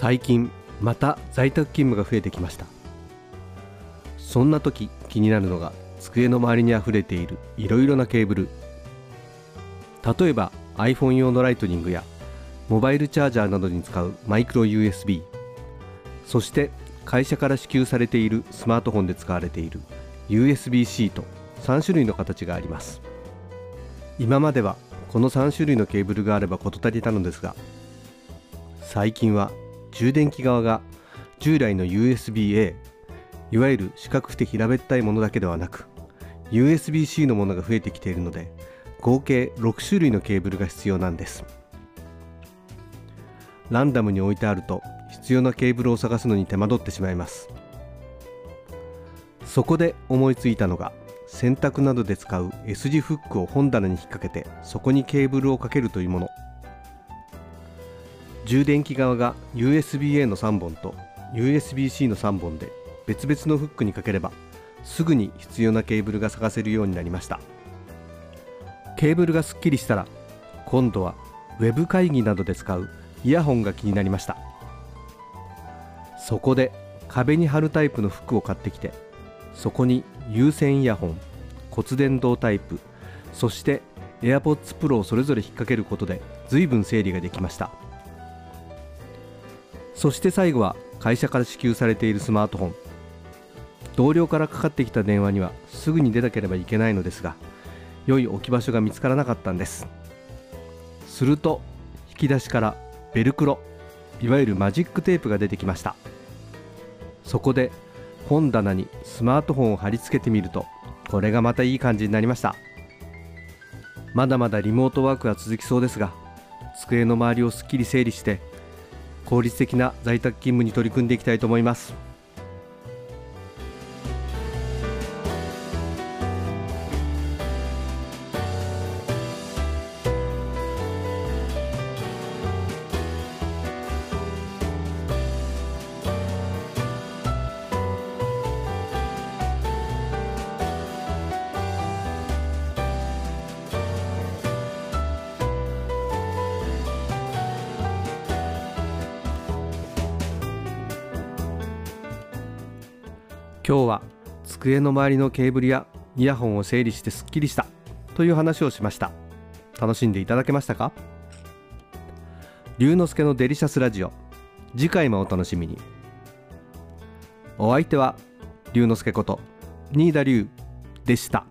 最近また在宅勤務が増えてきました。そんな時気になるのが机の周りにあふれているいろいろなケーブル。例えば iPhone 用のライトニングやモバイルチャージャーなどに使うマイクロ USB そして会社から支給されているスマートフォンで使われている USB-C と3種類の形があります。今まではこの3種類のケーブルがあれば事足りたのですが最近は充電器側が従来の USB-A いわゆる四角くて平べったいものだけではなく USB-C のものが増えてきているので合計6種類のケーブルが必要なんです。ランダムに置いてあると必要なケーブルを探すのに手間取ってしまいます。そこで思いついたのが洗濯などで使う S 字フックを本棚に引っ掛けてそこにケーブルをかけるというもの。充電器側が USB-A の3本と USB-C の3本で別々のフックにかければすぐに必要なケーブルが探せるようになりました。ケーブルがすっきりしたら今度は Web 会議などで使うイヤホンが気になりました。そこで壁に貼るタイプの服を買ってきてそこに有線イヤホン骨伝導タイプそして AirPods Pro をそれぞれ引っ掛けることで随分整理ができました。そして最後は会社から支給されているスマートフォン。同僚からかかってきた電話にはすぐに出なければいけないのですが良い置き場所が見つからなかったんです。すると引き出しからベルクロいわゆるマジックテープが出てきました。そこで本棚にスマートフォンを貼り付けてみるとこれがまたいい感じになりました。まだまだリモートワークは続きそうですが机の周りをすっきり整理して効率的な在宅勤務に取り組んでいきたいと思います。今日は机の周りのケーブルやイヤホンを整理してすっきりしたという話をしました。楽しんでいただけましたか？龍之介のデリシャスラジオ。次回もお楽しみに。お相手は龍之介こと新田龍でした。